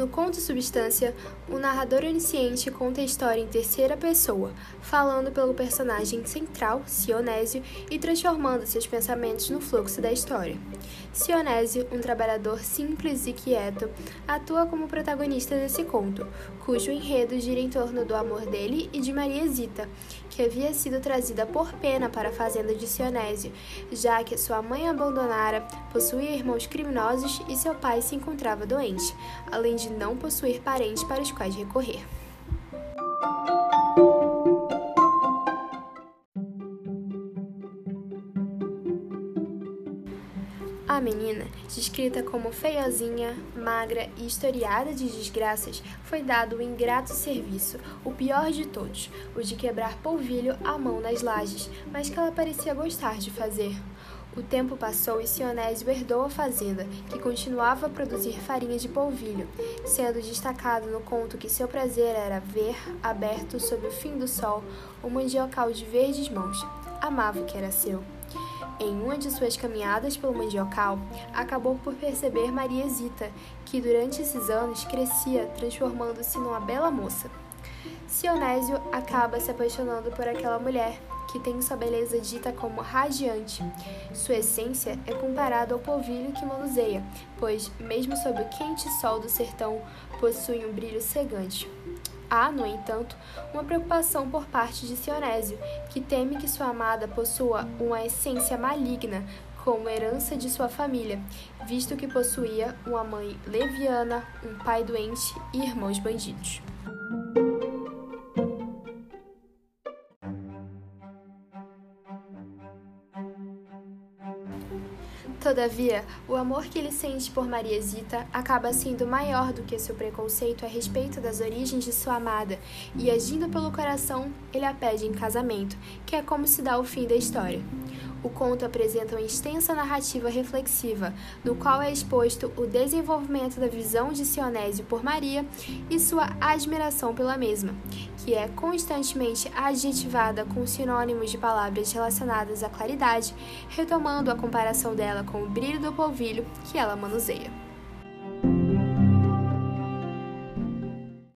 No conto Substância, o narrador onisciente conta a história em terceira pessoa, falando pelo personagem central, Sionésio, e transformando seus pensamentos no fluxo da história. Sionésio, um trabalhador simples e quieto, atua como protagonista desse conto, cujo enredo gira em torno do amor dele e de Maria Zita, que havia sido trazida por pena para a fazenda de Sionésio, já que sua mãe abandonara, possuía irmãos criminosos e seu pai se encontrava doente, além de não possuir parentes para os quais recorrer. A menina, descrita como feiozinha, magra e historiada de desgraças, foi dado o ingrato serviço, o pior de todos, o de quebrar polvilho à mão nas lajes, mas que ela parecia gostar de fazer. O tempo passou e Sionésio herdou a fazenda, que continuava a produzir farinha de polvilho, sendo destacado no conto que seu prazer era ver, aberto sob o fim do sol, o mandiocal de verdes mãos. Amava o que era seu. Em uma de suas caminhadas pelo mandiocal, acabou por perceber Maria Zita, que durante esses anos crescia, transformando-se numa bela moça. Sionésio acaba se apaixonando por aquela mulher, que tem sua beleza dita como radiante. Sua essência é comparada ao polvilho que manuseia, pois, mesmo sob o quente sol do sertão, possui um brilho cegante. Há, no entanto, uma preocupação por parte de Sionésio, que teme que sua amada possua uma essência maligna como herança de sua família, visto que possuía uma mãe leviana, um pai doente e irmãos bandidos. Todavia, o amor que ele sente por Maria Zita acaba sendo maior do que seu preconceito a respeito das origens de sua amada, e agindo pelo coração, ele a pede em casamento, que é como se dá o fim da história. O conto apresenta uma extensa narrativa reflexiva, no qual é exposto o desenvolvimento da visão de Sionésio por Maria e sua admiração pela mesma, que é constantemente adjetivada com sinônimos de palavras relacionadas à claridade, retomando a comparação dela com o brilho do polvilho que ela manuseia.